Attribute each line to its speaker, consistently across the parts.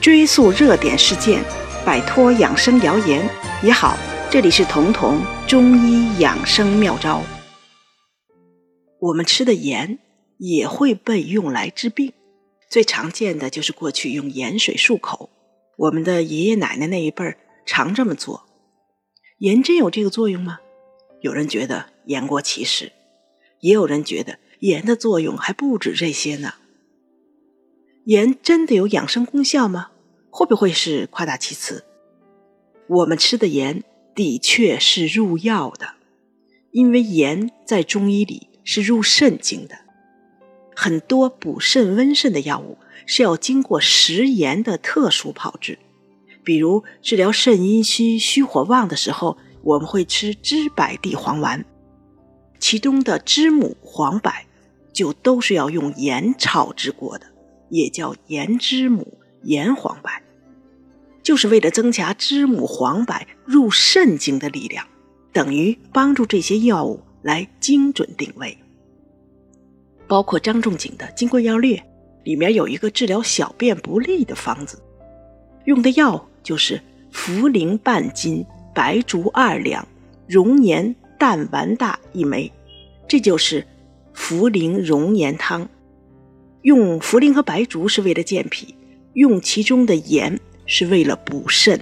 Speaker 1: 追溯热点事件，摆脱养生谣言也好。这里是彤彤中医养生妙招。我们吃的盐也会被用来治病，最常见的就是过去用盐水漱口。我们的爷爷奶奶那一辈儿常这么做。盐真有这个作用吗？有人觉得言过其实，也有人觉得盐的作用还不止这些呢。盐真的有养生功效吗？会不会是夸大其词？我们吃的盐的确是入药的，因为盐在中医里是入肾经的。很多补肾温肾的药物是要经过食盐的特殊炮制，比如治疗肾阴虚、虚火旺的时候，我们会吃知柏地黄丸，其中的知母、黄柏就都是要用盐炒制过的，也叫盐知母、盐黄柏。就是为了增强知母黄柏入肾经的力量，等于帮助这些药物来精准定位。包括张仲景的《金匮要略》里面有一个治疗小便不利的方子，用的药就是茯苓半斤、白术二两、熔岩淡丸大一枚，这就是茯苓熔岩汤。用茯苓和白术是为了健脾，用其中的盐。是为了补肾，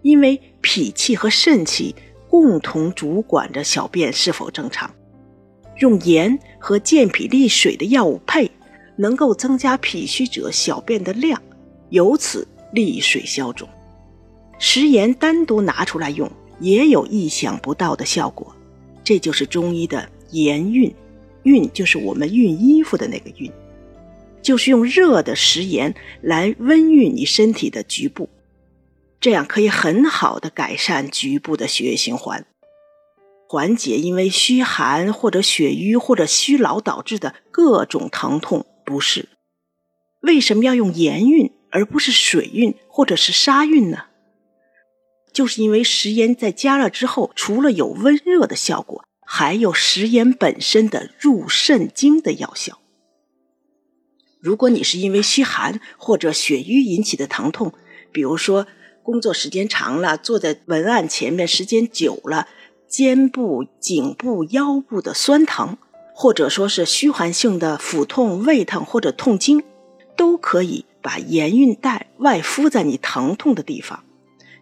Speaker 1: 因为脾气和肾气共同主管着小便是否正常。用盐和健脾利水的药物配，能够增加脾虚者小便的量，由此利水消肿。食盐单独拿出来用，也有意想不到的效果。这就是中医的盐熨，熨就是我们熨衣服的那个熨。就是用热的食盐来温煦你身体的局部，这样可以很好的改善局部的血液循环，缓解因为虚寒或者血瘀或者虚劳导致的各种疼痛不适。为什么要用盐熨而不是水熨或者是沙熨呢？就是因为食盐在加热之后，除了有温热的效果，还有食盐本身的入肾经的药效。如果你是因为虚寒或者血瘀引起的疼痛，比如说工作时间长了，坐在文案前面时间久了，肩部、颈部、腰部的酸疼，或者说是虚寒性的腹痛、胃疼或者痛经，都可以把盐运带外敷在你疼痛的地方，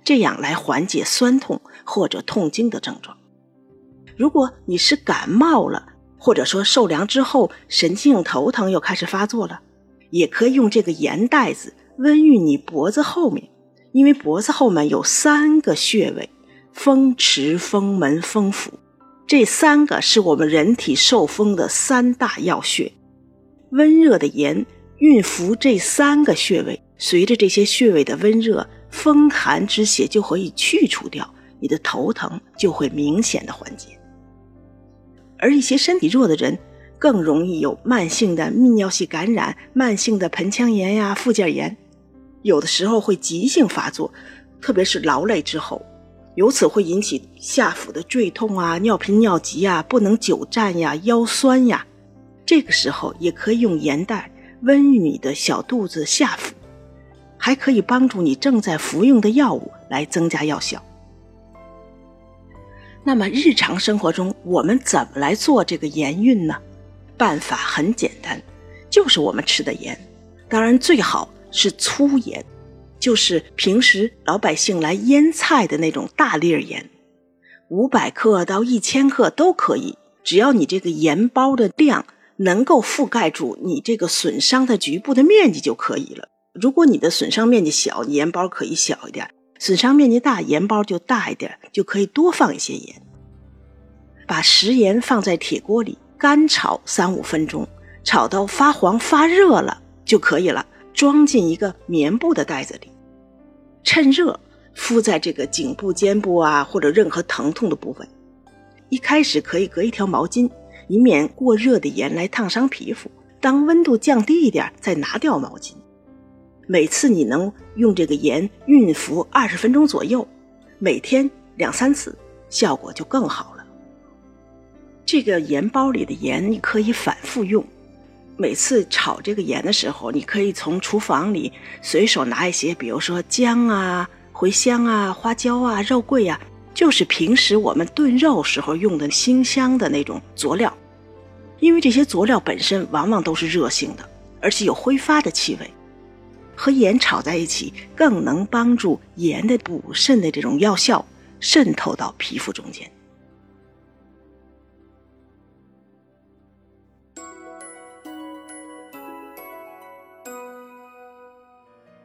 Speaker 1: 这样来缓解酸痛或者痛经的症状。如果你是感冒了，或者说受凉之后神经头疼又开始发作了。也可以用这个盐袋子温浴你脖子后面，因为脖子后面有三个穴位：风池、风门、风府，这三个是我们人体受风的三大要穴。温热的盐熨服这三个穴位，随着这些穴位的温热，风寒之邪就可以去除掉，你的头疼就会明显的缓解。而一些身体弱的人。更容易有慢性的泌尿系感染、慢性的盆腔炎呀、附件炎，有的时候会急性发作，特别是劳累之后，由此会引起下腹的坠痛啊、尿频尿急呀、不能久站呀、腰酸呀。这个时候也可以用盐袋温你的小肚子、下腹，还可以帮助你正在服用的药物来增加药效。那么日常生活中我们怎么来做这个盐运呢？办法很简单，就是我们吃的盐，当然最好是粗盐，就是平时老百姓来腌菜的那种大粒盐，五百克到一千克都可以，只要你这个盐包的量能够覆盖住你这个损伤的局部的面积就可以了。如果你的损伤面积小，盐包可以小一点；损伤面积大，盐包就大一点，就可以多放一些盐。把食盐放在铁锅里。干炒三五分钟，炒到发黄发热了就可以了。装进一个棉布的袋子里，趁热敷在这个颈部、肩部啊，或者任何疼痛的部分。一开始可以隔一条毛巾，以免过热的盐来烫伤皮肤。当温度降低一点，再拿掉毛巾。每次你能用这个盐熨服二十分钟左右，每天两三次，效果就更好。这个盐包里的盐你可以反复用，每次炒这个盐的时候，你可以从厨房里随手拿一些，比如说姜啊、茴香啊、花椒啊、肉桂啊，就是平时我们炖肉时候用的辛香的那种佐料。因为这些佐料本身往往都是热性的，而且有挥发的气味，和盐炒在一起，更能帮助盐的补肾的这种药效渗透到皮肤中间。